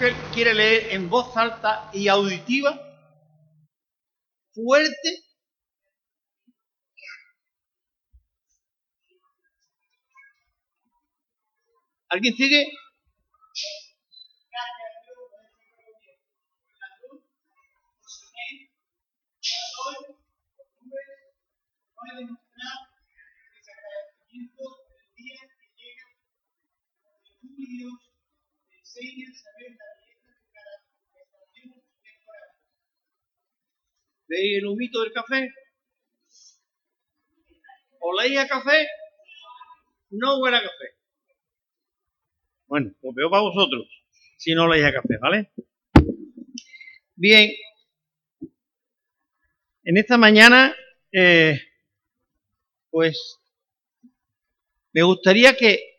que quiere leer en voz alta y auditiva? Fuerte. ¿Alguien sigue? ¿Veis el humito del café? ¿Oléis a café? No huele café. Bueno, pues veo para vosotros, si no oléis a café, ¿vale? Bien. En esta mañana, eh, pues, me gustaría que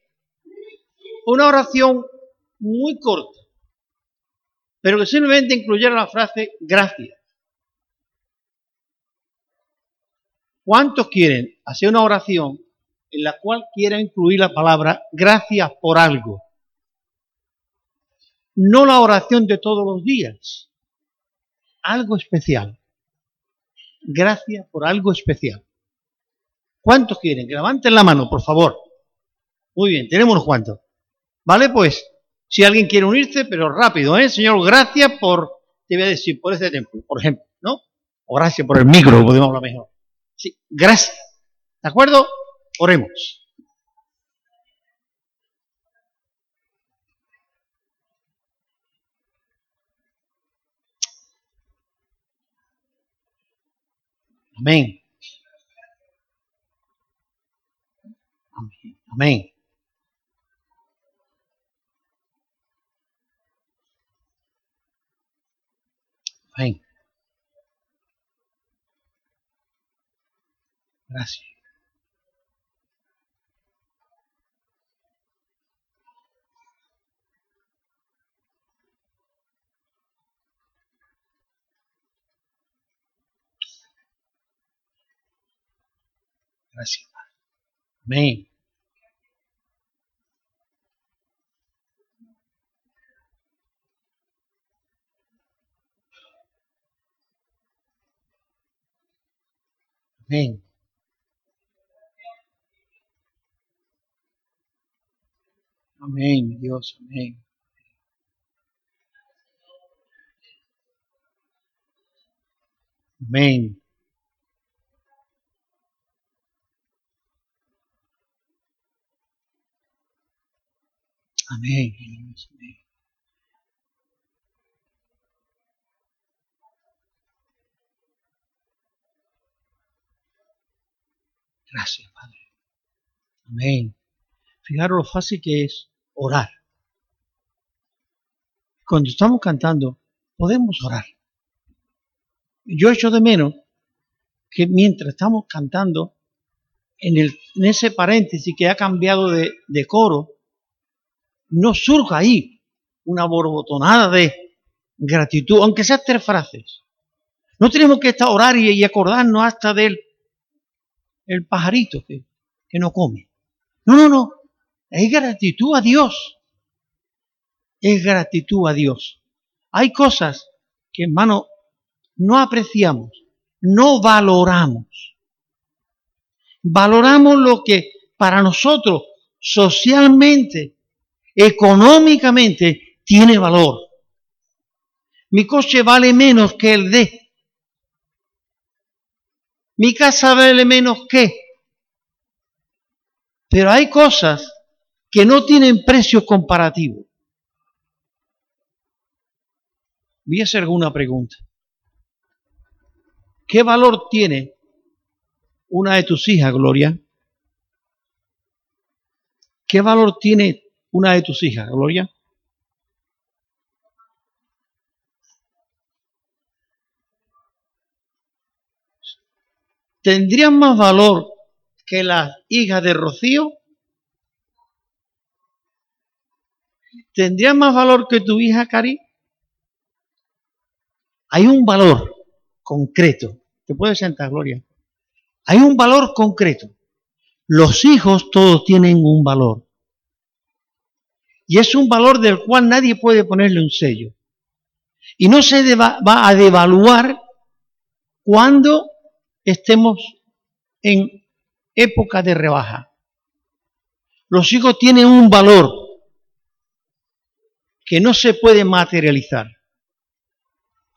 una oración muy corta, pero que simplemente incluyera la frase gracias. ¿Cuántos quieren hacer una oración en la cual quiera incluir la palabra gracias por algo? No la oración de todos los días, algo especial. Gracias por algo especial. ¿Cuántos quieren? Que levanten la mano, por favor. Muy bien, tenemos unos cuantos. ¿Vale? Pues, si alguien quiere unirse, pero rápido, ¿eh? Señor, gracias por, te voy a decir, por ese templo, por ejemplo, ¿no? O gracias por el micro, podemos hablar mejor. Sí, gracias. ¿De acuerdo? Oremos. Amén. Amén. Amén. Amén. Gracias. Gracias. Amén. Amén. Amén, Dios, amén. Amén. Amén. Dios, Gracias, Padre. Amén. Fijaros lo fácil que es orar. Cuando estamos cantando, podemos orar. Yo echo de menos que mientras estamos cantando, en, el, en ese paréntesis que ha cambiado de, de coro, no surja ahí una borbotonada de gratitud, aunque sea tres frases. No tenemos que estar orar y, y acordarnos hasta del el pajarito que, que no come. No, no, no. Es gratitud a Dios. Es gratitud a Dios. Hay cosas que, hermano, no apreciamos, no valoramos. Valoramos lo que para nosotros socialmente, económicamente, tiene valor. Mi coche vale menos que el de. Mi casa vale menos que. Pero hay cosas que no tienen precio comparativo. Voy a hacer alguna pregunta. ¿Qué valor tiene una de tus hijas, Gloria? ¿Qué valor tiene una de tus hijas, Gloria? ¿Tendrían más valor que las hijas de Rocío? ¿Tendría más valor que tu hija, Cari? Hay un valor concreto. Te puedes sentar, Gloria. Hay un valor concreto. Los hijos todos tienen un valor. Y es un valor del cual nadie puede ponerle un sello. Y no se va a devaluar cuando estemos en época de rebaja. Los hijos tienen un valor que no se puede materializar.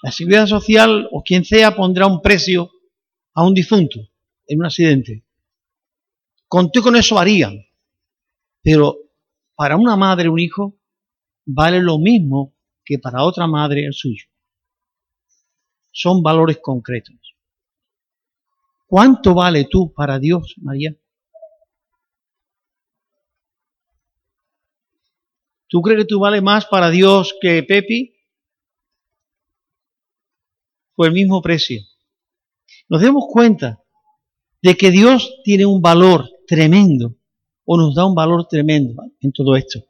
La seguridad social o quien sea pondrá un precio a un difunto en un accidente. Conté con eso harían. Pero para una madre un hijo vale lo mismo que para otra madre el suyo. Son valores concretos. ¿Cuánto vale tú para Dios, María? ¿Tú crees que tú vale más para Dios que Pepi? Por el mismo precio. Nos demos cuenta de que Dios tiene un valor tremendo o nos da un valor tremendo en todo esto.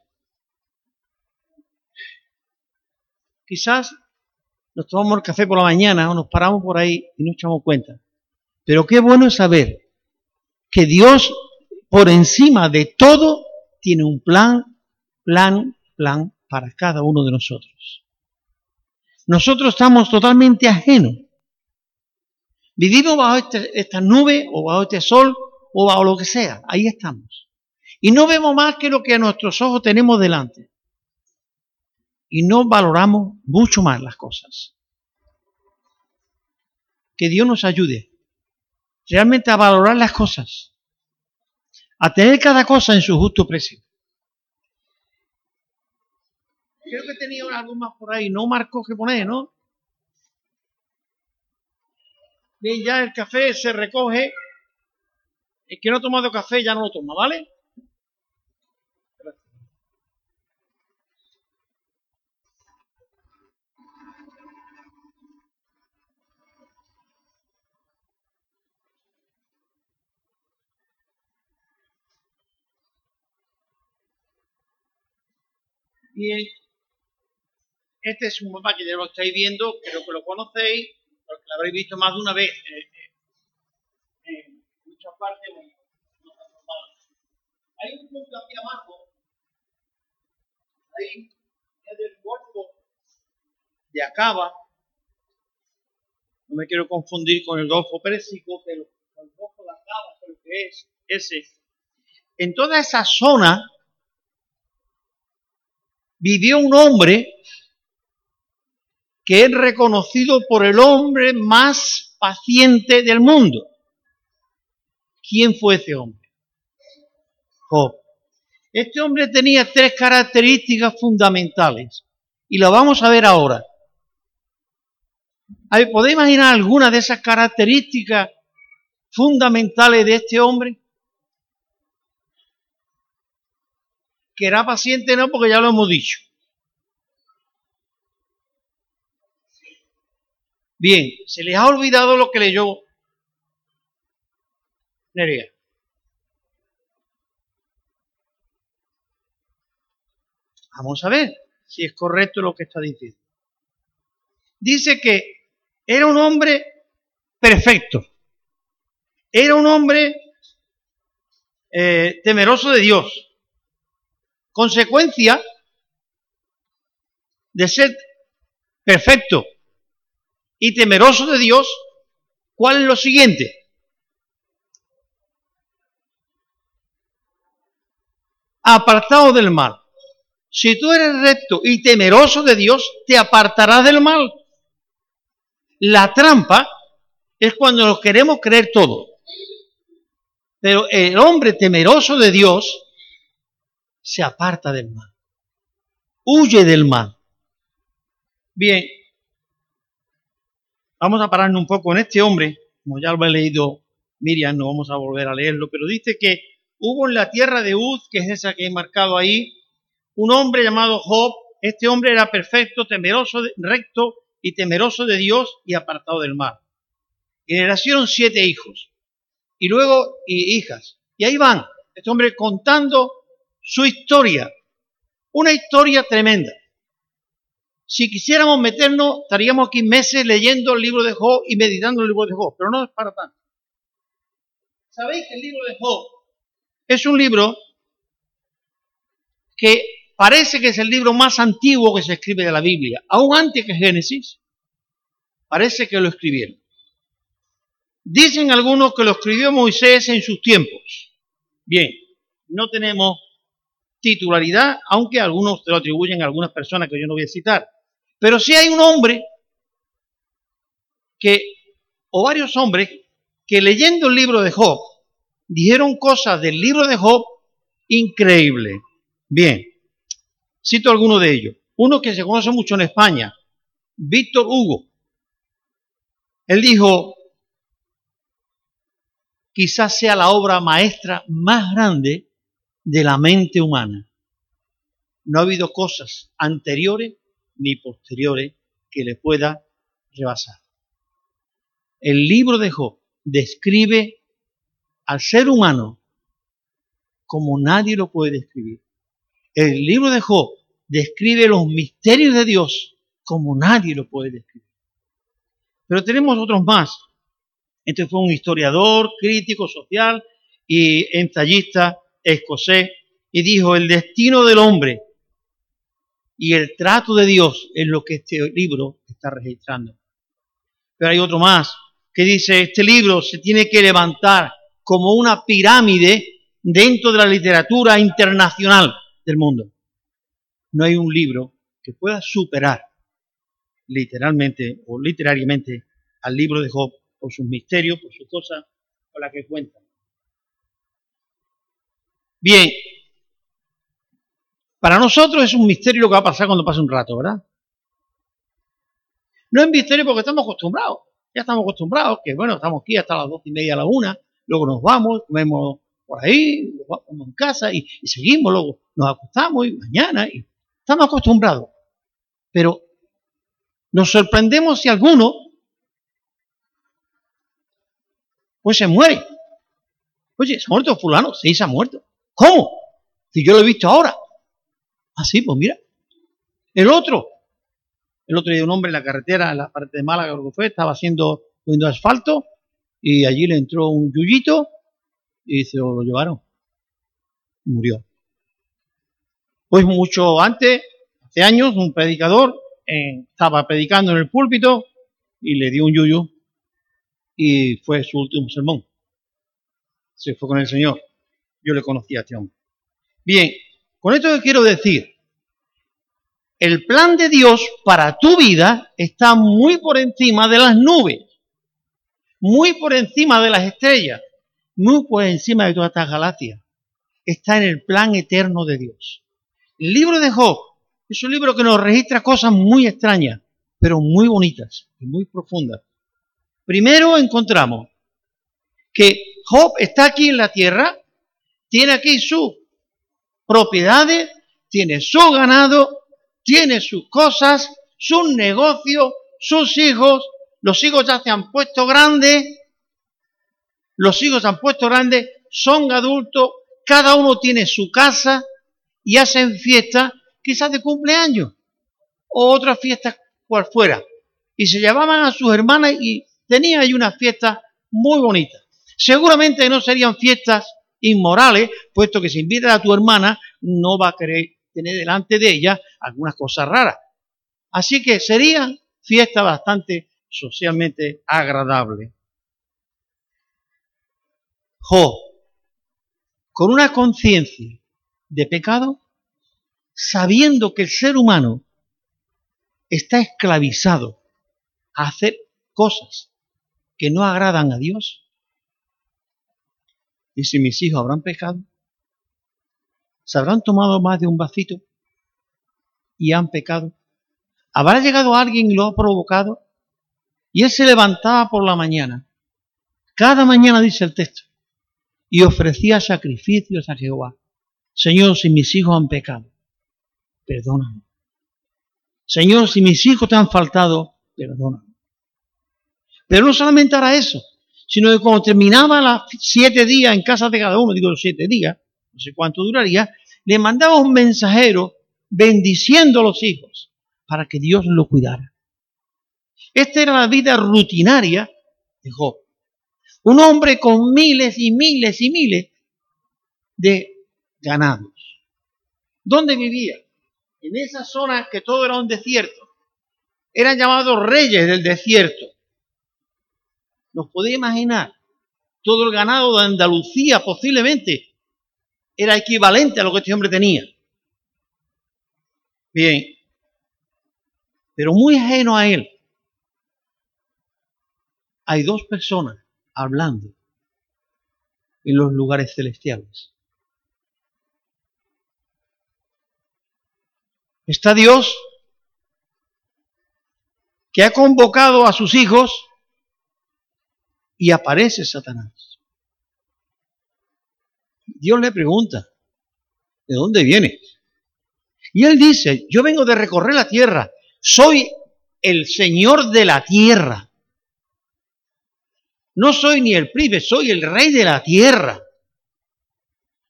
Quizás nos tomamos el café por la mañana o nos paramos por ahí y no echamos cuenta. Pero qué bueno es saber que Dios, por encima de todo, tiene un plan, plan, plan para cada uno de nosotros. Nosotros estamos totalmente ajenos. Vivimos bajo este, esta nube o bajo este sol o bajo lo que sea. Ahí estamos. Y no vemos más que lo que a nuestros ojos tenemos delante. Y no valoramos mucho más las cosas. Que Dios nos ayude realmente a valorar las cosas, a tener cada cosa en su justo precio. Creo que tenía algo más por ahí, no marcó que poner, ¿no? Bien, ya el café se recoge. El que no ha tomado café ya no lo toma, ¿vale? Bien, este es un mapa que ya lo estáis viendo, creo que lo conocéis, porque lo habréis visto más de una vez eh, eh, en muchas partes. Hay un punto aquí abajo, ahí, es del Golfo de Acaba. No me quiero confundir con el Golfo Pérsico, pero el Golfo de Acaba creo que es ese. En toda esa zona vivió un hombre que es reconocido por el hombre más paciente del mundo. ¿Quién fue ese hombre? Job. Este hombre tenía tres características fundamentales y lo vamos a ver ahora. ¿Podéis imaginar alguna de esas características fundamentales de este hombre? Que era paciente no, porque ya lo hemos dicho. Bien, se les ha olvidado lo que leyó Nerea. Vamos a ver si es correcto lo que está diciendo. Dice que era un hombre perfecto. Era un hombre eh, temeroso de Dios consecuencia de ser perfecto y temeroso de Dios, ¿cuál es lo siguiente? Apartado del mal. Si tú eres recto y temeroso de Dios, te apartarás del mal. La trampa es cuando nos queremos creer todo. Pero el hombre temeroso de Dios se aparta del mal. Huye del mal. Bien, vamos a pararnos un poco en este hombre, como ya lo he leído Miriam, no vamos a volver a leerlo, pero dice que hubo en la tierra de Uz, que es esa que he marcado ahí, un hombre llamado Job. Este hombre era perfecto, temeroso, recto y temeroso de Dios y apartado del mal. Y le nacieron siete hijos y luego y hijas. Y ahí van, este hombre contando su historia. Una historia tremenda. Si quisiéramos meternos, estaríamos aquí meses leyendo el libro de Job y meditando el libro de Job, pero no es para tanto. ¿Sabéis que el libro de Job es un libro que parece que es el libro más antiguo que se escribe de la Biblia, aún antes que Génesis, parece que lo escribieron. Dicen algunos que lo escribió Moisés en sus tiempos. Bien, no tenemos titularidad, aunque algunos se lo atribuyen a algunas personas que yo no voy a citar. Pero sí hay un hombre que, o varios hombres, que leyendo el libro de Job, dijeron cosas del libro de Job increíbles. Bien, cito alguno de ellos. Uno que se conoce mucho en España, Víctor Hugo. Él dijo, quizás sea la obra maestra más grande de la mente humana. No ha habido cosas anteriores ni posteriores que le pueda rebasar. El libro de Job describe al ser humano como nadie lo puede describir. El libro de Job describe los misterios de Dios como nadie lo puede describir. Pero tenemos otros más. Este fue un historiador, crítico social y ensayista escocés y dijo, el destino del hombre y el trato de Dios es lo que este libro está registrando. Pero hay otro más que dice, este libro se tiene que levantar como una pirámide dentro de la literatura internacional del mundo. No hay un libro que pueda superar literalmente o literariamente al libro de Job por sus misterios, por sus cosas, por las que cuenta. Bien, para nosotros es un misterio lo que va a pasar cuando pase un rato, ¿verdad? No es misterio porque estamos acostumbrados. Ya estamos acostumbrados que, bueno, estamos aquí hasta las dos y media a la una, luego nos vamos, comemos por ahí, vamos en casa y, y seguimos, luego nos acostamos y mañana, y estamos acostumbrados. Pero nos sorprendemos si alguno pues se muere. Oye, ¿se ha muerto fulano? Sí, se ha muerto. ¿Cómo? Si yo lo he visto ahora. Así, ah, pues mira. El otro, el otro día un hombre en la carretera, en la parte de Málaga, creo que fue, estaba haciendo, poniendo asfalto y allí le entró un yuyito y se lo llevaron. Murió. Pues mucho antes, hace años, un predicador estaba predicando en el púlpito y le dio un yuyu y fue su último sermón. Se fue con el Señor. Yo le conocía a este hombre. Bien, con esto quiero decir, el plan de Dios para tu vida está muy por encima de las nubes, muy por encima de las estrellas, muy por encima de todas estas galaxias. Está en el plan eterno de Dios. El libro de Job es un libro que nos registra cosas muy extrañas, pero muy bonitas y muy profundas. Primero encontramos que Job está aquí en la tierra tiene aquí sus propiedades, tiene su ganado, tiene sus cosas, sus negocios, sus hijos. Los hijos ya se han puesto grandes, los hijos se han puesto grandes, son adultos, cada uno tiene su casa y hacen fiestas, quizás de cumpleaños o otras fiestas por fuera. Y se llevaban a sus hermanas y tenían ahí una fiesta muy bonita. Seguramente no serían fiestas inmorales, puesto que si invitas a tu hermana, no va a querer tener delante de ella algunas cosas raras. Así que sería fiesta bastante socialmente agradable. Jo, con una conciencia de pecado, sabiendo que el ser humano está esclavizado a hacer cosas que no agradan a Dios, y si mis hijos habrán pecado, se habrán tomado más de un vasito y han pecado. ¿Habrá llegado alguien y lo ha provocado? Y él se levantaba por la mañana. Cada mañana dice el texto. Y ofrecía sacrificios a Jehová. Señor, si mis hijos han pecado, perdóname. Señor, si mis hijos te han faltado, perdóname. Pero no solamente hará eso, sino que cuando terminaba las siete días en casa de cada uno, digo los siete días, no sé cuánto duraría, le mandaba un mensajero bendiciendo a los hijos para que Dios lo cuidara. Esta era la vida rutinaria de Job. Un hombre con miles y miles y miles de ganados. ¿Dónde vivía? en esa zona que todo era un desierto, eran llamados reyes del desierto. ¿Nos podéis imaginar? Todo el ganado de Andalucía posiblemente era equivalente a lo que este hombre tenía. Bien, pero muy ajeno a él, hay dos personas hablando en los lugares celestiales. Está Dios que ha convocado a sus hijos y aparece Satanás. Dios le pregunta, ¿de dónde viene? Y él dice, yo vengo de recorrer la tierra, soy el Señor de la tierra. No soy ni el príncipe, soy el rey de la tierra.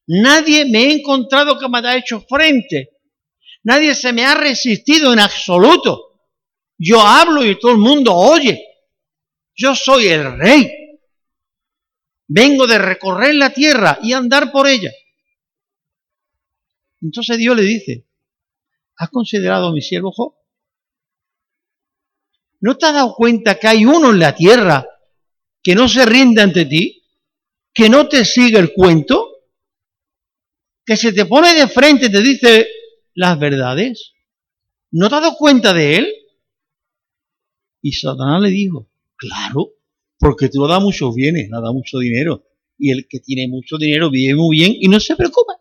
Nadie me ha encontrado que me haya hecho frente. Nadie se me ha resistido en absoluto. Yo hablo y todo el mundo oye. Yo soy el rey. Vengo de recorrer la tierra y andar por ella. Entonces Dios le dice, ¿has considerado a mi siervo Job? ¿No te has dado cuenta que hay uno en la tierra que no se rinde ante ti? ¿Que no te sigue el cuento? ¿Que se te pone de frente y te dice las verdades? ¿No te has dado cuenta de él? Y Satanás le dijo, claro, porque tú no das muchos bienes, no das mucho dinero. Y el que tiene mucho dinero vive muy bien y no se preocupa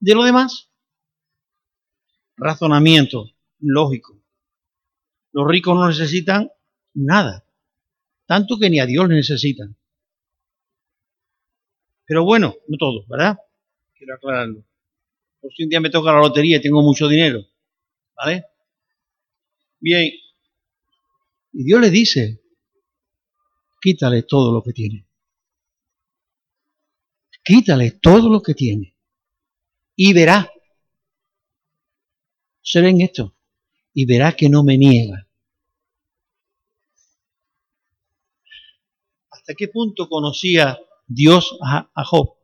de lo demás. Razonamiento lógico. Los ricos no necesitan nada, tanto que ni a Dios le necesitan. Pero bueno, no todos, ¿verdad? Quiero aclararlo. Por si un día me toca la lotería y tengo mucho dinero, ¿vale? Bien. Y Dios le dice, quítale todo lo que tiene. Quítale todo lo que tiene. Y verá. Se ven esto. Y verá que no me niega. ¿Hasta qué punto conocía Dios a, a Job?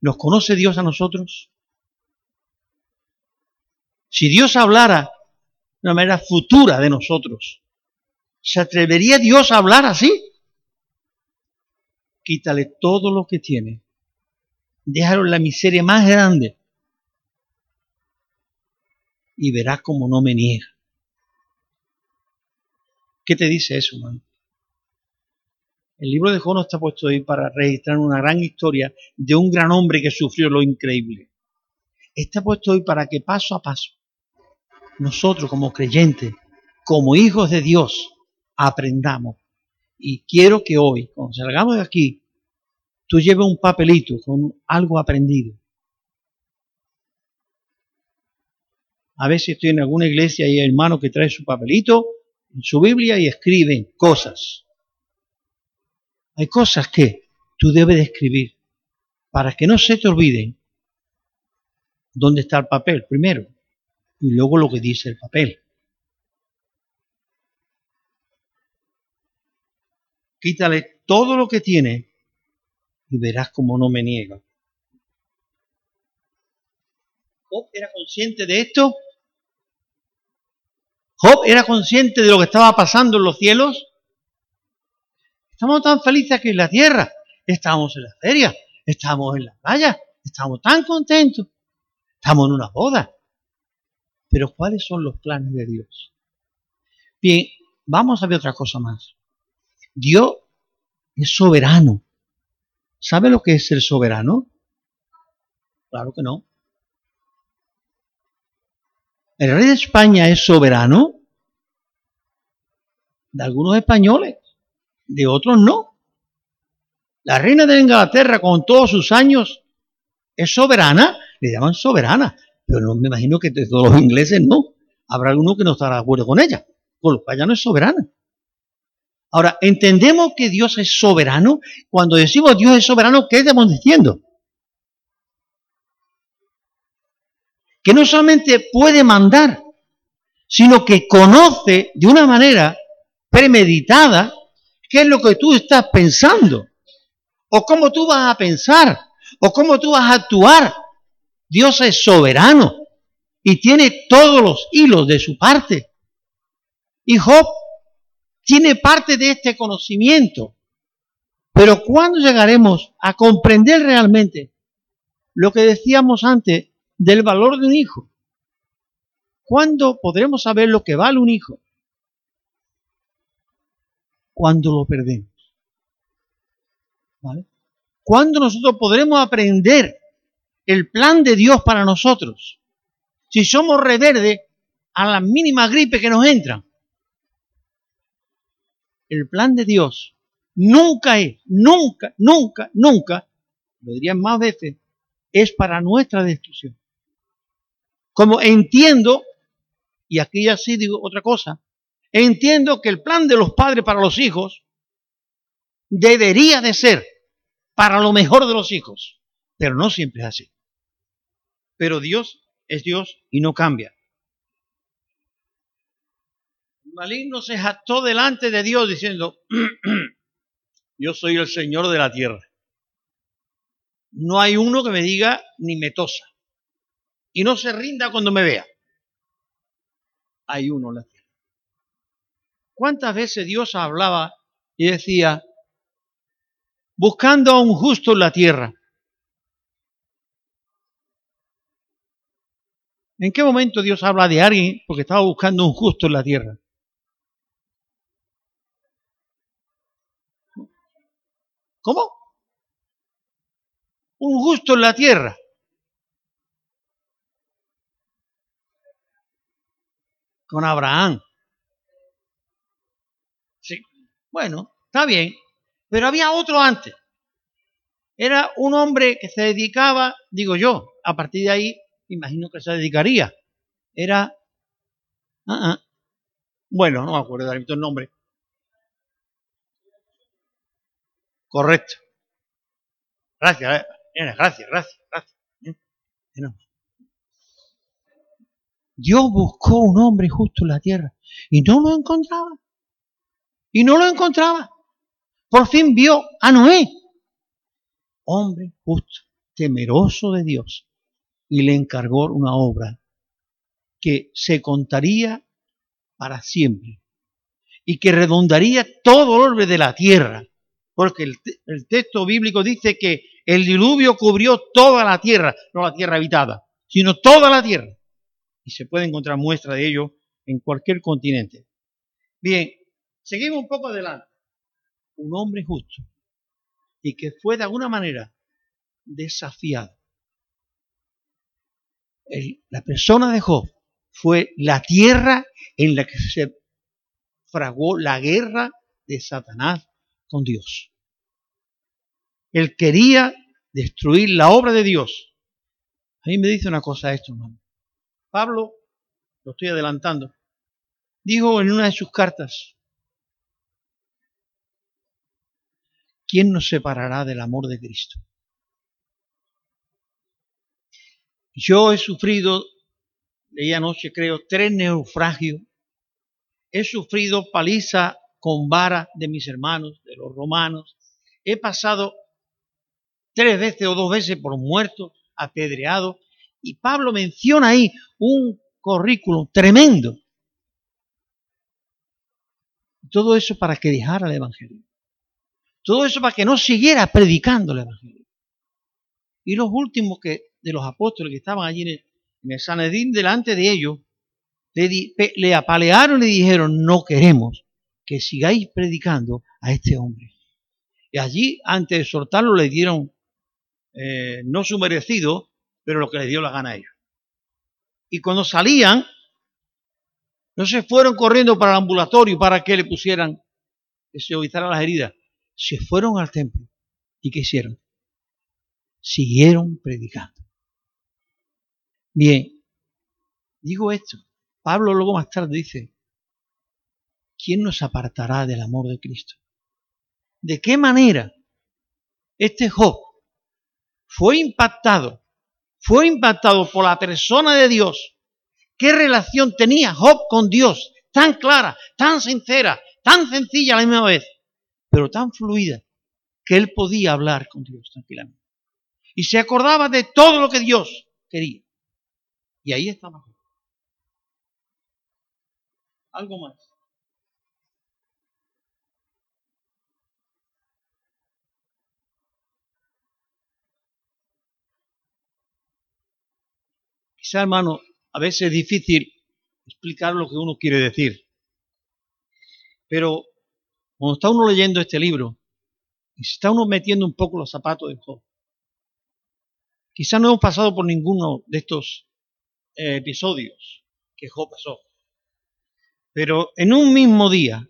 ¿Nos conoce Dios a nosotros? Si Dios hablara una manera futura de nosotros, ¿se atrevería Dios a hablar así? Quítale todo lo que tiene. Déjalo en la miseria más grande. Y verás como no me niega. ¿Qué te dice eso, hermano? El libro de Job no está puesto ahí para registrar una gran historia de un gran hombre que sufrió lo increíble. Está puesto hoy para que paso a paso nosotros como creyentes, como hijos de Dios, aprendamos. Y quiero que hoy, cuando salgamos de aquí, tú lleves un papelito con algo aprendido. A veces estoy en alguna iglesia y hay hermano que trae su papelito en su Biblia y escriben cosas. Hay cosas que tú debes de escribir para que no se te olviden dónde está el papel primero y luego lo que dice el papel. Quítale todo lo que tiene y verás cómo no me niega. ¿Job era consciente de esto? ¿Job era consciente de lo que estaba pasando en los cielos? Estamos tan felices aquí en la tierra. Estamos en la feria, estamos en la playa, estamos tan contentos. Estamos en una boda. Pero ¿cuáles son los planes de Dios? Bien, vamos a ver otra cosa más. Dios es soberano. ¿Sabe lo que es ser soberano? Claro que no. ¿El rey de España es soberano? De algunos españoles de otros no. La reina de Inglaterra, con todos sus años, es soberana, le llaman soberana, pero no me imagino que de todos los ingleses no. Habrá alguno que no estará de acuerdo con ella, con lo cual ya no es soberana. Ahora, entendemos que Dios es soberano. Cuando decimos Dios es soberano, ¿qué estamos diciendo? Que no solamente puede mandar, sino que conoce de una manera premeditada qué es lo que tú estás pensando, o cómo tú vas a pensar, o cómo tú vas a actuar Dios es soberano y tiene todos los hilos de su parte. Y Job tiene parte de este conocimiento. Pero ¿cuándo llegaremos a comprender realmente lo que decíamos antes del valor de un hijo? ¿Cuándo podremos saber lo que vale un hijo? Cuando lo perdemos. ¿Cuándo nosotros podremos aprender el plan de Dios para nosotros? Si somos reverde a la mínima gripe que nos entra. El plan de Dios nunca es, nunca, nunca, nunca, lo dirían más veces, es para nuestra destrucción. Como entiendo, y aquí ya sí digo otra cosa, entiendo que el plan de los padres para los hijos debería de ser para lo mejor de los hijos, pero no siempre es así. Pero Dios es Dios y no cambia. El maligno se jactó delante de Dios diciendo, yo soy el Señor de la tierra. No hay uno que me diga ni me tosa. Y no se rinda cuando me vea. Hay uno en la tierra. ¿Cuántas veces Dios hablaba y decía, buscando a un justo en la tierra. ¿En qué momento Dios habla de alguien porque estaba buscando un justo en la tierra? ¿Cómo? Un justo en la tierra. Con Abraham. Sí. Bueno, está bien. Pero había otro antes. Era un hombre que se dedicaba, digo yo, a partir de ahí, imagino que se dedicaría. Era... Uh Bueno, no me acuerdo el nombre. Correcto. Gracias, eh. gracias, gracias, gracias. Dios buscó un hombre justo en la tierra y no lo encontraba. Y no lo encontraba por fin vio a Noé, hombre justo, temeroso de Dios, y le encargó una obra que se contaría para siempre y que redondaría todo el orbe de la tierra, porque el, el, texto bíblico dice que el diluvio cubrió toda la tierra, no la tierra habitada, sino toda la tierra. Y se puede encontrar muestra de ello en cualquier continente. Bien, seguimos un poco adelante un hombre justo y que fue de alguna manera desafiado. La persona de Job fue la tierra en la que se fraguó la guerra de Satanás con Dios. Él quería destruir la obra de Dios. A mí me dice una cosa esto, hermano. Pablo, lo estoy adelantando, dijo en una de sus cartas, ¿quién nos separará del amor de Cristo? Yo he sufrido, leí anoche creo, tres naufragios. He sufrido paliza con vara de mis hermanos, de los romanos. He pasado tres veces o dos veces por muerto, apedreado. Y Pablo menciona ahí un currículum tremendo. Todo eso para que dejara el Evangelio. Todo eso para que no siguiera predicando el Evangelio. Y los últimos que, de los apóstoles que estaban allí en el, Sanedín delante de ellos, le, le apalearon y le dijeron, no queremos que sigáis predicando a este hombre. Y allí, antes de soltarlo, le dieron, eh, no su merecido, pero lo que le dio la gana a ellos. Y cuando salían, no se fueron corriendo para el ambulatorio para que le pusieran, que se evitaran las heridas se fueron al templo. ¿Y qué hicieron? Siguieron predicando. Bien, digo esto. Pablo luego más tarde dice, ¿quién nos apartará del amor de Cristo? ¿De qué manera este Job fue impactado? Fue impactado por la persona de Dios. ¿Qué relación tenía Job con Dios? Tan clara, tan sincera, tan sencilla a la misma vez pero tan fluida que él podía hablar con Dios tranquilamente. Y se acordaba de todo lo que Dios quería. Y ahí estaba. Algo más. Quizá, hermano, a veces es difícil explicar lo que uno quiere decir. Pero cuando está uno leyendo este libro y se está uno metiendo un poco los zapatos de Job, quizá no hemos pasado por ninguno de estos episodios que Job pasó. Pero en un mismo día,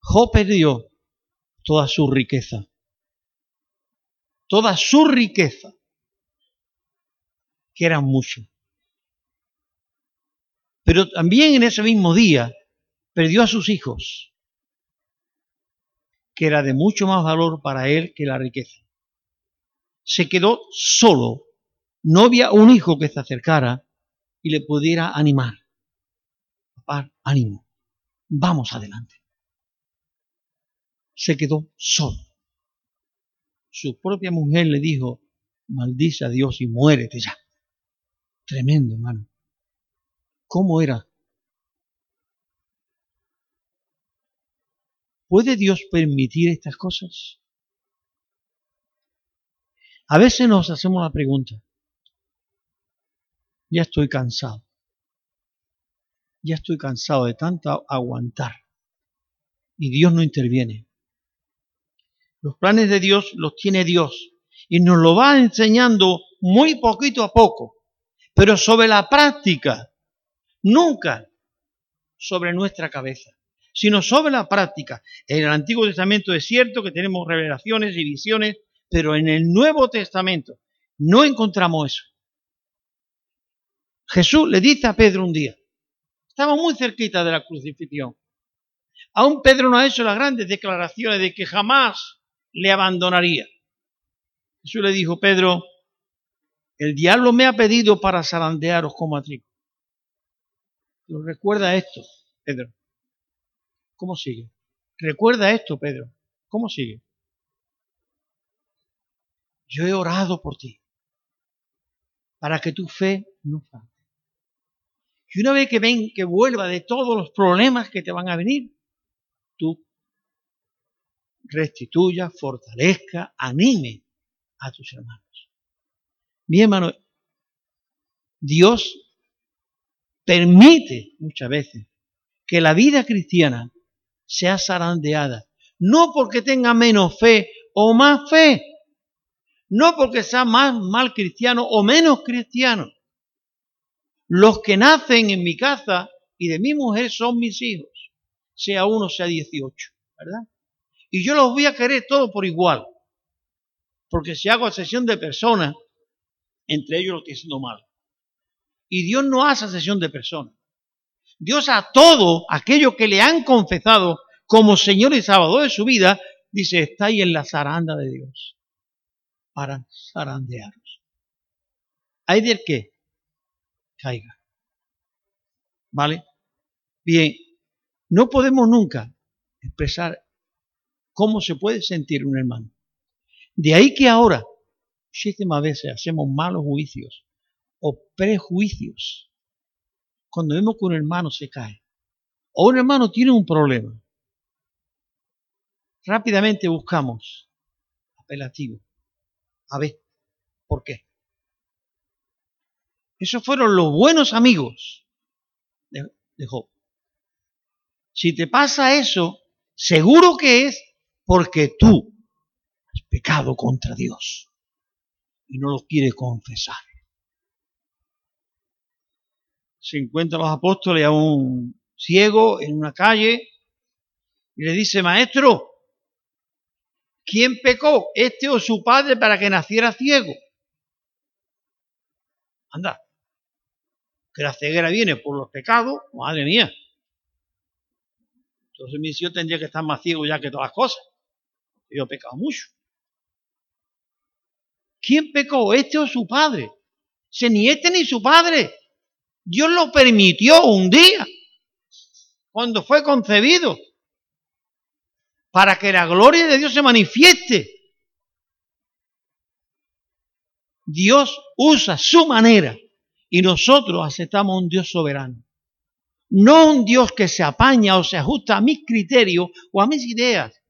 Job perdió toda su riqueza. Toda su riqueza que eran mucho. Pero también en ese mismo día perdió a sus hijos, que era de mucho más valor para él que la riqueza. Se quedó solo. No había un hijo que se acercara y le pudiera animar. Papá, ánimo. Vamos adelante. Se quedó solo. Su propia mujer le dijo, maldice a Dios y muérete ya. Tremendo, hermano. ¿Cómo era? ¿Puede Dios permitir estas cosas? A veces nos hacemos la pregunta, ya estoy cansado, ya estoy cansado de tanto aguantar y Dios no interviene. Los planes de Dios los tiene Dios y nos lo va enseñando muy poquito a poco pero sobre la práctica, nunca sobre nuestra cabeza, sino sobre la práctica. En el Antiguo Testamento es cierto que tenemos revelaciones y visiones, pero en el Nuevo Testamento no encontramos eso. Jesús le dice a Pedro un día, estamos muy cerquita de la crucifixión. Aún Pedro no ha hecho las grandes declaraciones de que jamás le abandonaría. Jesús le dijo, Pedro, el diablo me ha pedido para zarandearos como a trigo. recuerda esto, Pedro. ¿Cómo sigue? Recuerda esto, Pedro. ¿Cómo sigue? Yo he orado por ti para que tu fe no falte. Y una vez que ven que vuelva de todos los problemas que te van a venir, tú restituya, fortalezca, anime a tus hermanos. Mi hermano, Dios permite muchas veces que la vida cristiana sea zarandeada, no porque tenga menos fe o más fe, no porque sea más mal cristiano o menos cristiano. Los que nacen en mi casa y de mi mujer son mis hijos, sea uno, sea dieciocho, ¿verdad? Y yo los voy a querer todos por igual, porque si hago sesión de personas, entre ellos lo que haciendo mal. Y Dios no hace sesión de personas. Dios a todo aquello que le han confesado como Señor y Salvador de su vida, dice, está ahí en la zaranda de Dios para zarandearos. Hay del que caiga. ¿Vale? Bien, no podemos nunca expresar cómo se puede sentir un hermano. De ahí que ahora muchísimas veces hacemos malos juicios o prejuicios cuando vemos que un hermano se cae o un hermano tiene un problema. Rápidamente buscamos apelativo. A ver, ¿por qué? Esos fueron los buenos amigos de, Job. Si te pasa eso, seguro que es porque tú has pecado contra Dios y no lo quiere confesar. Se encuentran los apóstoles a un ciego en una calle y le dice, maestro, ¿quién pecó, este o su padre, para que naciera ciego? Anda, que la ceguera viene por los pecados, madre mía. Entonces mi hijo tendría que estar más ciego ya que todas las cosas. Yo he pecado mucho. ¿Quién pecó? ¿Este o su padre? Si ni este ni su padre. Dios lo permitió un día, cuando fue concebido, para que la gloria de Dios se manifieste. Dios usa su manera y nosotros aceptamos un Dios soberano. No un Dios que se apaña o se ajusta a mis criterios o a mis ideas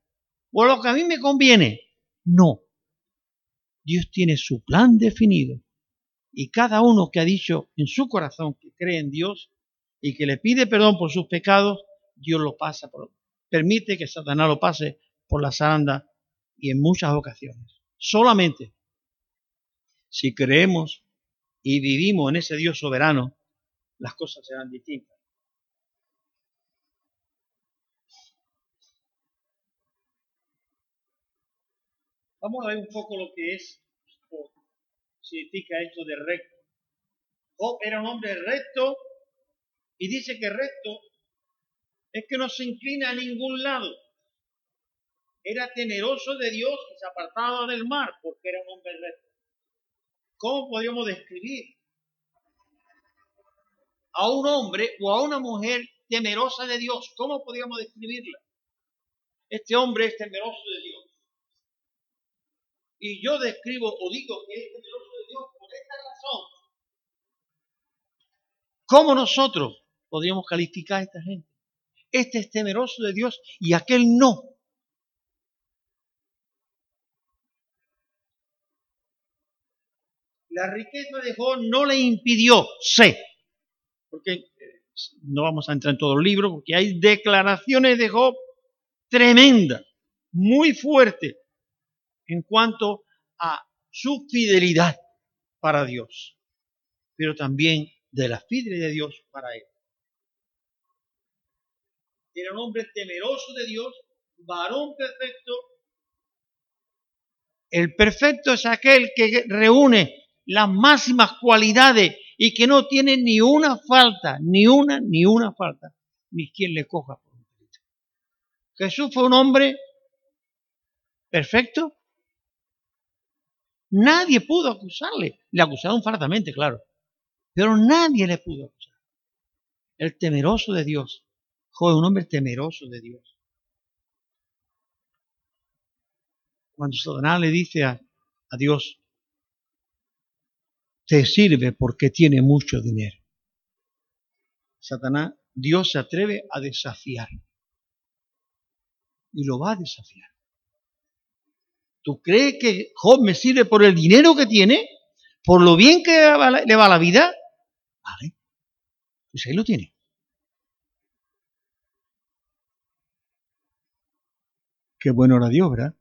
o a lo que a mí me conviene. No. Dios tiene su plan definido y cada uno que ha dicho en su corazón que cree en Dios y que le pide perdón por sus pecados, Dios lo pasa por, permite que Satanás lo pase por la zaranda y en muchas ocasiones. Solamente si creemos y vivimos en ese Dios soberano, las cosas serán distintas. Vamos a ver un poco lo que es o significa esto de recto. Job era un hombre recto y dice que recto es que no se inclina a ningún lado. Era temeroso de Dios y se apartaba del mar porque era un hombre recto. ¿Cómo podríamos describir a un hombre o a una mujer temerosa de Dios? ¿Cómo podríamos describirla? Este hombre es temeroso de Dios. Y yo describo o digo que es temeroso de Dios por esta razón. ¿Cómo nosotros podríamos calificar a esta gente? Este es temeroso de Dios y aquel no. La riqueza de Job no le impidió ser, porque eh, no vamos a entrar en todo el libro, porque hay declaraciones de Job tremendas, muy fuertes, en cuanto a su fidelidad para Dios, pero también de la fidelidad de Dios para él. Era un hombre temeroso de Dios, varón perfecto. El perfecto es aquel que reúne las máximas cualidades y que no tiene ni una falta, ni una, ni una falta, ni quien le coja por un. Jesús fue un hombre perfecto. Nadie pudo acusarle. Le acusaron faltamente, claro. Pero nadie le pudo acusar. El temeroso de Dios. fue un hombre temeroso de Dios. Cuando Satanás le dice a, a Dios, te sirve porque tiene mucho dinero. Satanás, Dios se atreve a desafiar. Y lo va a desafiar. ¿Tú crees que Job me sirve por el dinero que tiene? ¿Por lo bien que le va la vida? Vale. Pues ahí lo tiene. Qué bueno era Dios, ¿verdad?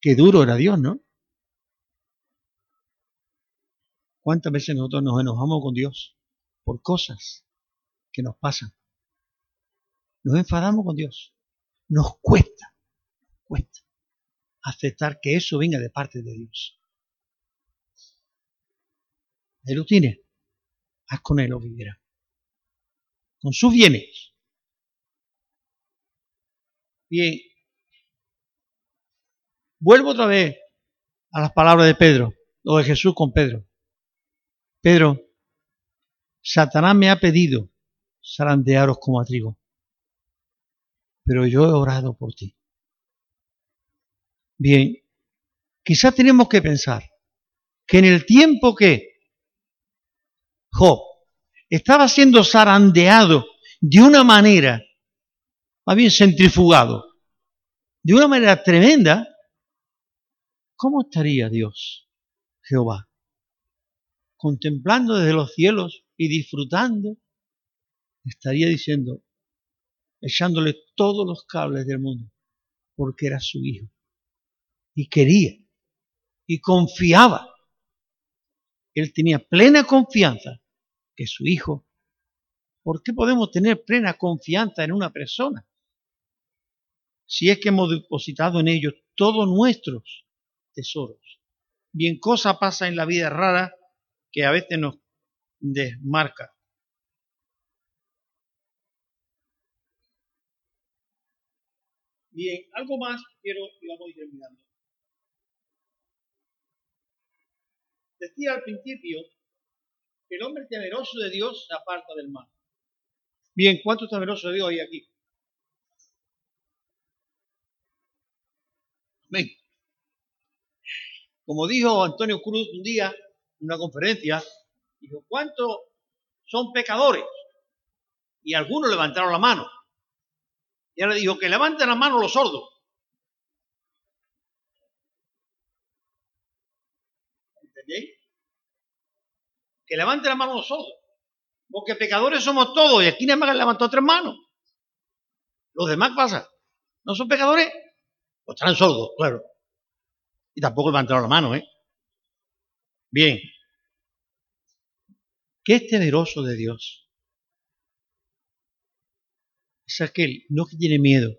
Qué duro era Dios, ¿no? ¿Cuántas veces nosotros nos enojamos con Dios por cosas que nos pasan? Nos enfadamos con Dios. Nos cuesta, cuesta aceptar que eso venga de parte de Dios. Él lo tiene. Haz con él lo que quiera. Con sus bienes. Bien. Vuelvo otra vez a las palabras de Pedro, o de Jesús con Pedro. Pedro, Satanás me ha pedido zarandearos como a trigo, pero yo he orado por ti. Bien, quizás tenemos que pensar que en el tiempo que Job estaba siendo zarandeado de una manera, más bien centrifugado, de una manera tremenda, ¿cómo estaría Dios, Jehová? Contemplando desde los cielos y disfrutando, estaría diciendo, echándole todos los cables del mundo, porque era su hijo. Y quería, y confiaba. Él tenía plena confianza que su hijo, ¿por qué podemos tener plena confianza en una persona? Si es que hemos depositado en ellos todos nuestros tesoros. Bien, cosa pasa en la vida rara que a veces nos desmarca. Bien, algo más quiero y vamos a ir terminando. Decía al principio que el hombre temeroso de Dios se aparta del mal. Bien, ¿cuántos temerosos de Dios hay aquí? Amén. Como dijo Antonio Cruz un día una conferencia, dijo, ¿cuántos son pecadores? Y algunos levantaron la mano. Y ahora dijo, que levanten la mano los sordos. ¿Entendéis? Que levanten la mano los sordos. Porque pecadores somos todos y aquí nada más levantó tres manos. Los demás pasa. ¿No son pecadores? Pues están sordos, claro. Y tampoco levantaron la mano, ¿eh? Bien. ¿Qué es temeroso de Dios? Es aquel, no que tiene miedo,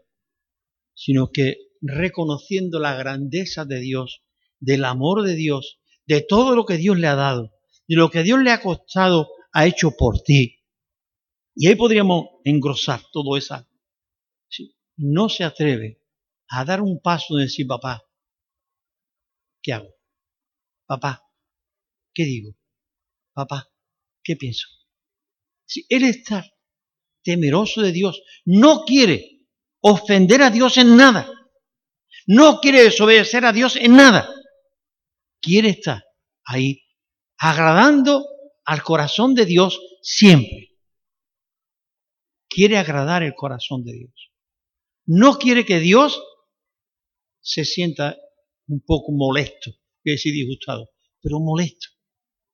sino que reconociendo la grandeza de Dios, del amor de Dios, de todo lo que Dios le ha dado, de lo que Dios le ha costado, ha hecho por ti. Y ahí podríamos engrosar todo eso. No se atreve a dar un paso de decir, papá, ¿qué hago? Papá, ¿qué digo? Papá, ¿qué pienso? Si él está temeroso de Dios, no quiere ofender a Dios en nada, no quiere desobedecer a Dios en nada, quiere estar ahí agradando al corazón de Dios siempre. Quiere agradar el corazón de Dios. No quiere que Dios se sienta un poco molesto, que decir disgustado, pero molesto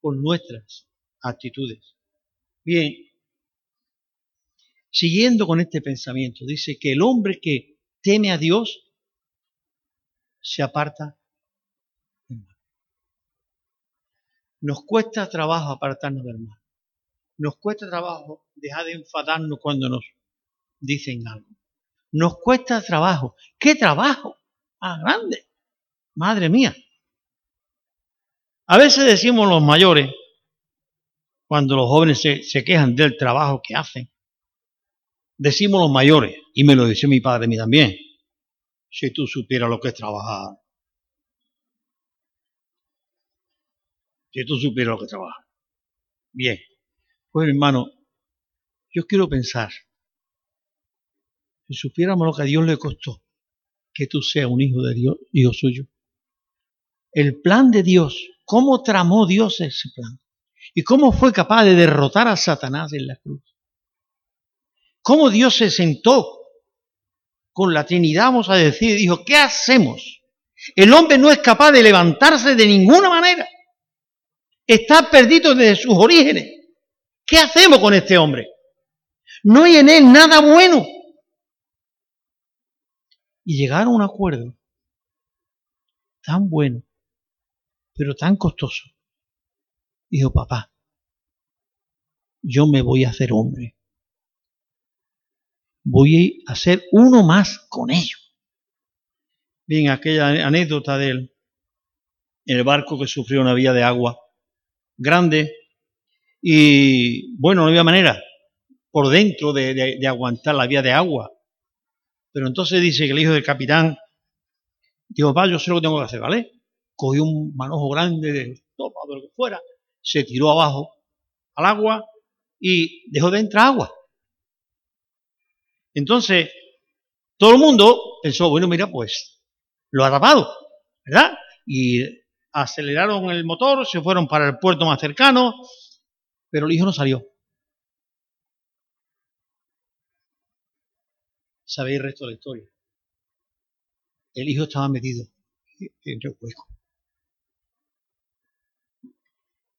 por nuestras actitudes. Bien, siguiendo con este pensamiento, dice que el hombre que teme a Dios se aparta del mal. Nos cuesta trabajo apartarnos del mal. Nos cuesta trabajo dejar de enfadarnos cuando nos dicen algo. Nos cuesta trabajo. ¿Qué trabajo? Ah, grande. Madre mía. A veces decimos los mayores, cuando los jóvenes se, quejan del trabajo que hacen, decimos los mayores, y me lo dice mi padre a mí también, si tú supieras lo que es trabajar, si tú supieras lo que trabajar. Bien, pues hermano, yo quiero pensar, si supiéramos lo que a Dios le costó que tú seas un hijo de Dios, hijo suyo, el plan de Dios, cómo tramó Dios ese plan y cómo fue capaz de derrotar a Satanás en la cruz. Cómo Dios se sentó con la Trinidad, vamos a decir, dijo, ¿qué hacemos? El hombre no es capaz de levantarse de ninguna manera. Está perdido desde sus orígenes. ¿Qué hacemos con este hombre? No hay en él nada bueno. Y llegar a un acuerdo tan bueno pero tan costoso. Dijo, papá, yo me voy a hacer hombre. Voy a hacer uno más con ellos. Bien, aquella anécdota de él, el barco que sufrió una vía de agua grande y bueno, no había manera por dentro de, de aguantar la vía de agua. Pero entonces dice que el hijo del capitán dijo, va, yo sé lo que tengo que hacer, ¿vale? Cogió un manojo grande de topa o lo que fuera, se tiró abajo al agua y dejó de entrar agua. Entonces, todo el mundo pensó, bueno, mira, pues lo ha tapado, ¿verdad? Y aceleraron el motor, se fueron para el puerto más cercano, pero el hijo no salió. Sabéis el resto de la historia. El hijo estaba metido en el hueco.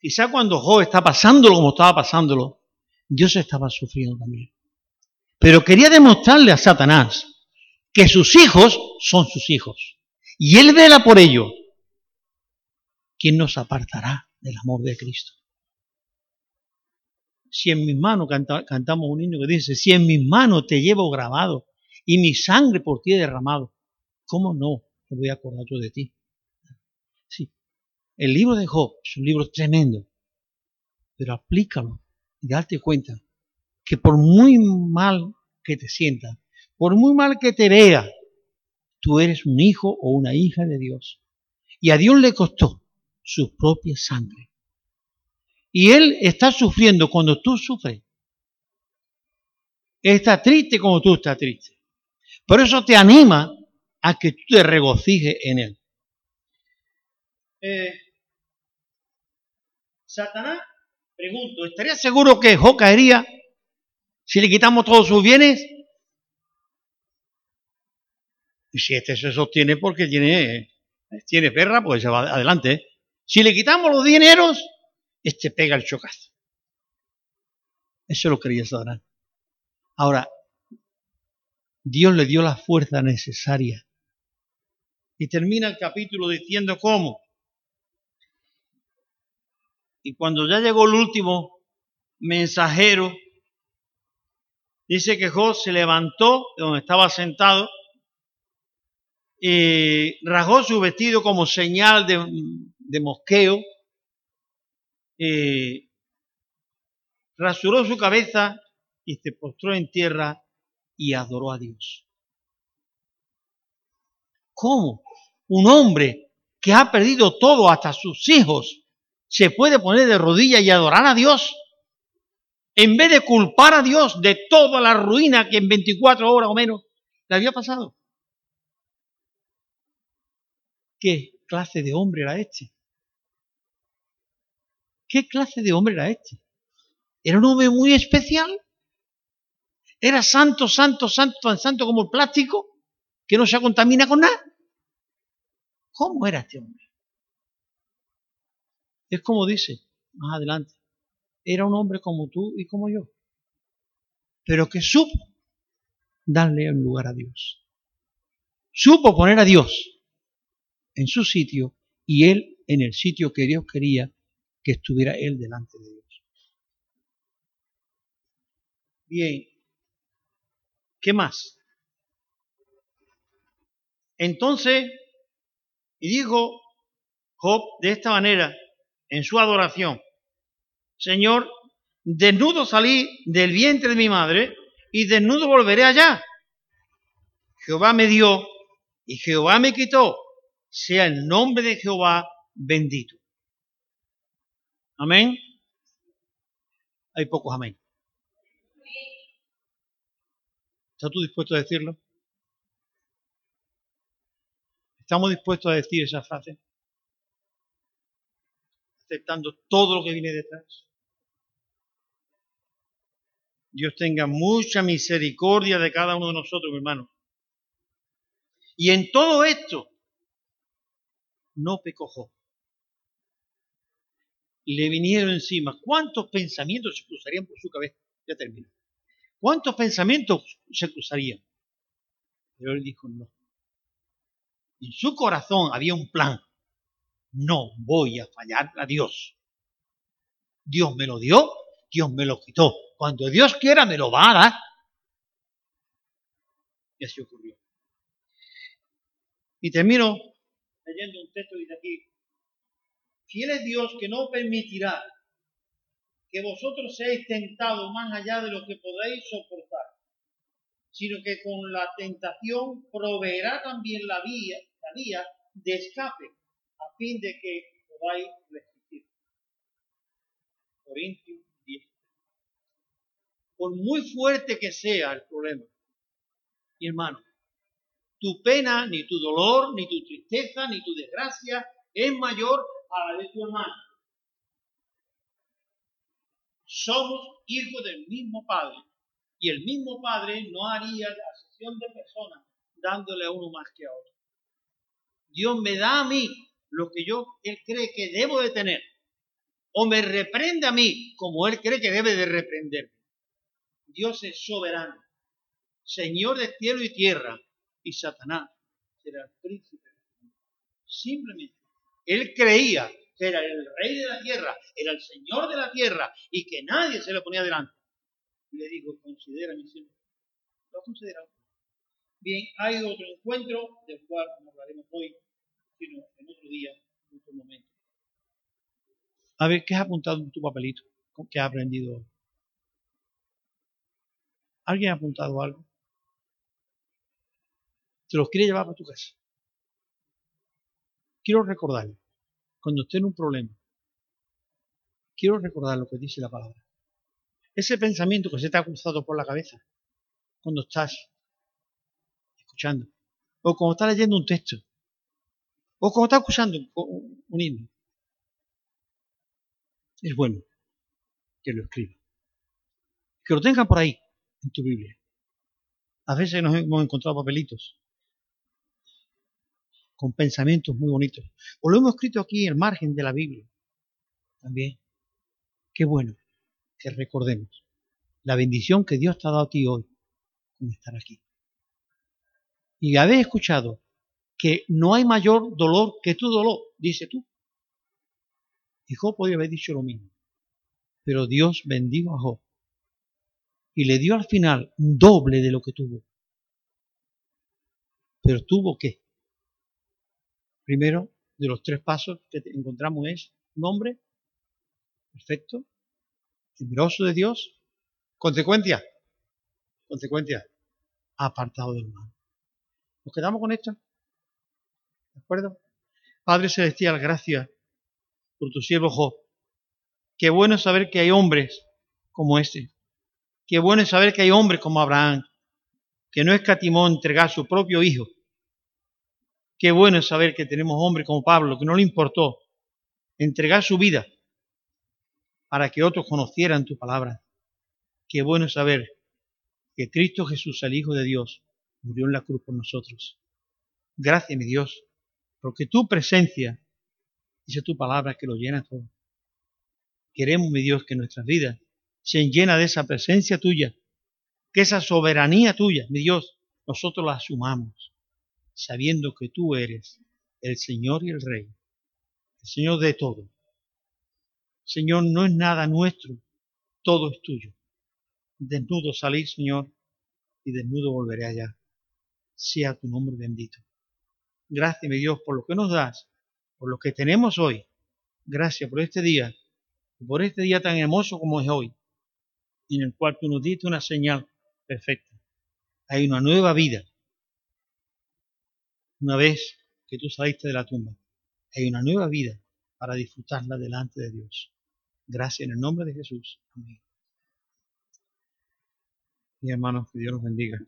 Quizá cuando Job está pasándolo como estaba pasándolo, Dios estaba sufriendo también. Pero quería demostrarle a Satanás que sus hijos son sus hijos. Y él vela por ello. ¿Quién nos apartará del amor de Cristo? Si en mis manos cantamos un niño que dice, si en mis manos te llevo grabado y mi sangre por ti he derramado, ¿cómo no te voy a acordar yo de ti? El libro de Job es un libro tremendo, pero aplícalo y date cuenta que por muy mal que te sientas, por muy mal que te vea, tú eres un hijo o una hija de Dios. Y a Dios le costó su propia sangre. Y Él está sufriendo cuando tú sufres. está triste como tú estás triste. Por eso te anima a que tú te regocijes en Él. eh, Satanás, pregunto, ¿estaría seguro que Job caería si le quitamos todos sus bienes? Y si este se sostiene porque tiene, tiene perra, pues se va adelante. Si le quitamos los dineros, este pega el chocazo. Eso lo creía Satanás. Ahora, Dios le dio la fuerza necesaria. Y termina el capítulo diciendo cómo. Y cuando ya llegó el último mensajero, dice que Job se levantó de donde estaba sentado y rasgó su vestido como señal de, mosqueo, rasuró su cabeza y se postró en tierra y adoró a Dios. ¿Cómo? Un hombre que ha perdido todo, hasta sus hijos, se puede poner de rodillas y adorar a Dios, en vez de culpar a Dios de toda la ruina que en 24 horas o menos le había pasado. ¿Qué clase de hombre era este? ¿Qué clase de hombre era este? ¿Era un hombre muy especial? ¿Era santo, santo, santo, tan santo como el plástico? ¿Que no se contamina con nada? ¿Cómo era este hombre? Es como dice más adelante, era un hombre como tú y como yo, pero que supo darle un lugar a Dios. Supo poner a Dios en su sitio y él en el sitio que Dios quería que estuviera él delante de Dios. Bien, ¿qué más? Entonces, y dijo Job de esta manera, en su adoración. Señor, desnudo salí del vientre de mi madre y desnudo volveré allá. Jehová me dio y Jehová me quitó. Sea el nombre de Jehová bendito. Amén. Hay pocos amén. ¿Estás tú dispuesto a decirlo? ¿Estamos dispuestos a decir esa frase? Aceptando todo lo que viene detrás. Dios tenga mucha misericordia de cada uno de nosotros, mi hermano. Y en todo esto, no pecó Le vinieron encima. ¿Cuántos pensamientos se cruzarían por su cabeza? Ya termino. ¿Cuántos pensamientos se cruzarían? Pero él dijo no. En su corazón había un plan no voy a fallar a Dios. Dios me lo dio, Dios me lo quitó. Cuando Dios quiera me lo va a dar. Y así ocurrió. Y termino leyendo un texto de aquí. Fiel es Dios que no permitirá que vosotros seáis tentados más allá de lo que podéis soportar, sino que con la tentación proveerá también la vía, la vía de escape fin de que podáis resistir. Corintios 10. Por muy fuerte que sea el problema, mi hermano, tu pena, ni tu dolor, ni tu tristeza, ni tu desgracia es mayor a la de tu hermano. Somos hijos del mismo Padre y el mismo Padre no haría la sesión de personas dándole a uno más que a otro. Dios me da a mí lo que yo, él cree que debo de tener. O me reprende a mí como él cree que debe de reprenderme. Dios es soberano, Señor de cielo y tierra, y Satanás será el príncipe. Simplemente, él creía que era el rey de la tierra, era el Señor de la tierra, y que nadie se le ponía delante. Le digo, considera mi Señor. Lo considerado. Bien, hay otro encuentro del cual hablaremos hoy sino en día, en otro momento. A ver, ¿qué has apuntado en tu papelito? ¿Qué has aprendido hoy? ¿Alguien ha apuntado algo? ¿Te los quiere llevar para tu casa? Quiero recordarle, cuando esté en un problema, quiero recordar lo que dice la palabra. Ese pensamiento que se te ha cruzado por la cabeza cuando estás escuchando o cuando estás leyendo un texto O como está escuchando un himno. Es bueno que lo escriba. Que lo tengan por ahí, en tu Biblia. A veces nos hemos encontrado papelitos con pensamientos muy bonitos. O lo hemos escrito aquí en el margen de la Biblia. También. Qué bueno que recordemos la bendición que Dios te ha dado a ti hoy con estar aquí. Y habéis escuchado que no hay mayor dolor que tu dolor, dice tú. Y Job podría haber dicho lo mismo. Pero Dios bendijo a Job y le dio al final doble de lo que tuvo. Pero tuvo que. Primero, de los tres pasos que encontramos es nombre, perfecto, temeroso de Dios, consecuencia, consecuencia, apartado del mal. ¿Nos quedamos con esto? ¿De acuerdo? Padre Celestial, gracias por tu siervo Job. Qué bueno saber que hay hombres como este. Qué bueno saber que hay hombres como Abraham, que no escatimó entregar su propio hijo. Qué bueno saber que tenemos hombres como Pablo, que no le importó entregar su vida para que otros conocieran tu palabra. Qué bueno saber que Cristo Jesús, el Hijo de Dios, murió en la cruz por nosotros. Gracias, mi Dios, porque tu presencia, dice tu palabra, que lo llena todo. Queremos, mi Dios, que nuestras vidas sean llenas de esa presencia tuya, que esa soberanía tuya, mi Dios, nosotros la asumamos, sabiendo que tú eres el Señor y el Rey, el Señor de todo. Señor, no es nada nuestro, todo es tuyo. Desnudo salí, Señor, y desnudo volveré allá. Sea tu nombre bendito. Gracias, mi Dios, por lo que nos das, por lo que tenemos hoy. Gracias por este día, por este día tan hermoso como es hoy, en el cual tú nos diste una señal perfecta. Hay una nueva vida. Una vez que tú saliste de la tumba, hay una nueva vida para disfrutarla delante de Dios. Gracias en el nombre de Jesús. Amén. Mi hermanos, que Dios los bendiga.